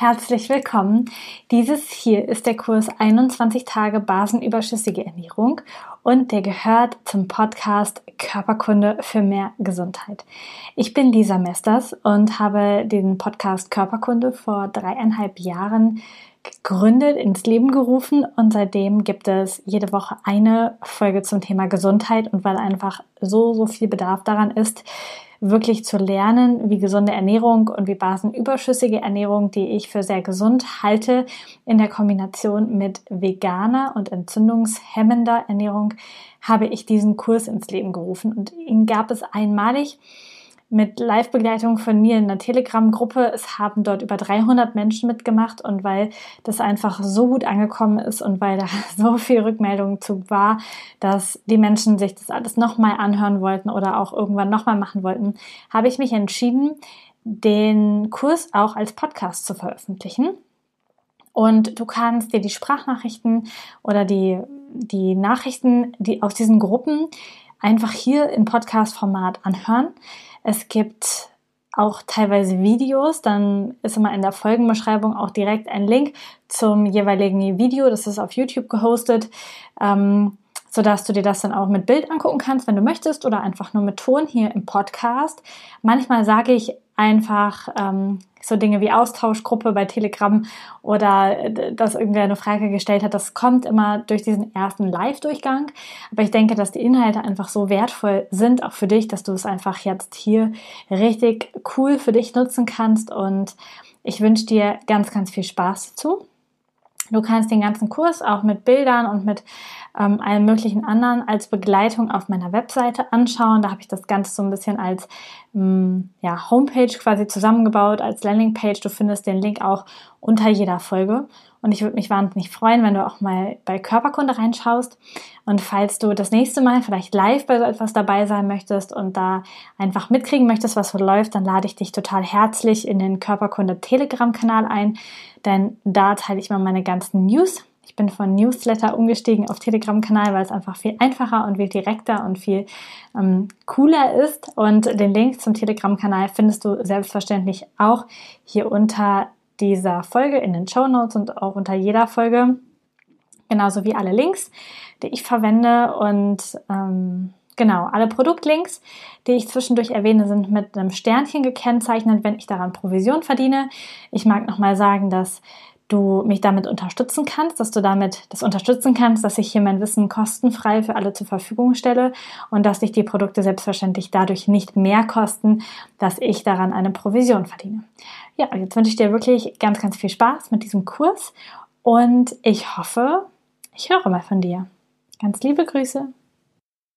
Herzlich willkommen. Dieses hier ist der Kurs 21 Tage basenüberschüssige Ernährung und der gehört zum Podcast Körperkunde für mehr Gesundheit. Ich bin Lisa Mesters und habe den Podcast Körperkunde vor dreieinhalb Jahren gegründet, ins Leben gerufen und seitdem gibt es jede Woche eine Folge zum Thema Gesundheit und weil einfach so, so viel Bedarf daran ist, wirklich zu lernen, wie gesunde Ernährung und wie basenüberschüssige Ernährung, die ich für sehr gesund halte, in der Kombination mit veganer und entzündungshemmender Ernährung, habe ich diesen Kurs ins Leben gerufen. Und ihn gab es einmalig mit Live-Begleitung von mir in der Telegram-Gruppe. Es haben dort über 300 Menschen mitgemacht und weil das einfach so gut angekommen ist und weil da so viel Rückmeldung zu war, dass die Menschen sich das alles nochmal anhören wollten oder auch irgendwann nochmal machen wollten, habe ich mich entschieden, den Kurs auch als Podcast zu veröffentlichen. Und du kannst dir die Sprachnachrichten oder die, die Nachrichten, die aus diesen Gruppen einfach hier im Podcast-Format anhören. Es gibt auch teilweise Videos, dann ist immer in der Folgenbeschreibung auch direkt ein Link zum jeweiligen Video. Das ist auf YouTube gehostet, ähm, sodass du dir das dann auch mit Bild angucken kannst, wenn du möchtest, oder einfach nur mit Ton hier im Podcast. Manchmal sage ich einfach ähm, so Dinge wie Austauschgruppe bei Telegram oder äh, dass irgendwer eine Frage gestellt hat, das kommt immer durch diesen ersten Live-Durchgang. Aber ich denke, dass die Inhalte einfach so wertvoll sind, auch für dich, dass du es einfach jetzt hier richtig cool für dich nutzen kannst. Und ich wünsche dir ganz, ganz viel Spaß dazu. Du kannst den ganzen Kurs auch mit Bildern und mit ähm, allem möglichen anderen als Begleitung auf meiner Webseite anschauen. Da habe ich das Ganze so ein bisschen als ähm, ja, Homepage quasi zusammengebaut, als Landingpage. Du findest den Link auch unter jeder Folge. Und ich würde mich wahnsinnig freuen, wenn du auch mal bei Körperkunde reinschaust. Und falls du das nächste Mal vielleicht live bei so etwas dabei sein möchtest und da einfach mitkriegen möchtest, was so läuft, dann lade ich dich total herzlich in den Körperkunde Telegram-Kanal ein. Denn da teile ich mal meine ganzen News ich bin von Newsletter umgestiegen auf Telegram-Kanal, weil es einfach viel einfacher und viel direkter und viel ähm, cooler ist. Und den Link zum Telegram-Kanal findest du selbstverständlich auch hier unter dieser Folge in den Show Notes und auch unter jeder Folge. Genauso wie alle Links, die ich verwende und ähm, Genau, alle Produktlinks, die ich zwischendurch erwähne, sind mit einem Sternchen gekennzeichnet, wenn ich daran Provision verdiene. Ich mag nochmal sagen, dass du mich damit unterstützen kannst, dass du damit das unterstützen kannst, dass ich hier mein Wissen kostenfrei für alle zur Verfügung stelle und dass dich die Produkte selbstverständlich dadurch nicht mehr kosten, dass ich daran eine Provision verdiene. Ja, jetzt wünsche ich dir wirklich ganz, ganz viel Spaß mit diesem Kurs und ich hoffe, ich höre mal von dir. Ganz liebe Grüße.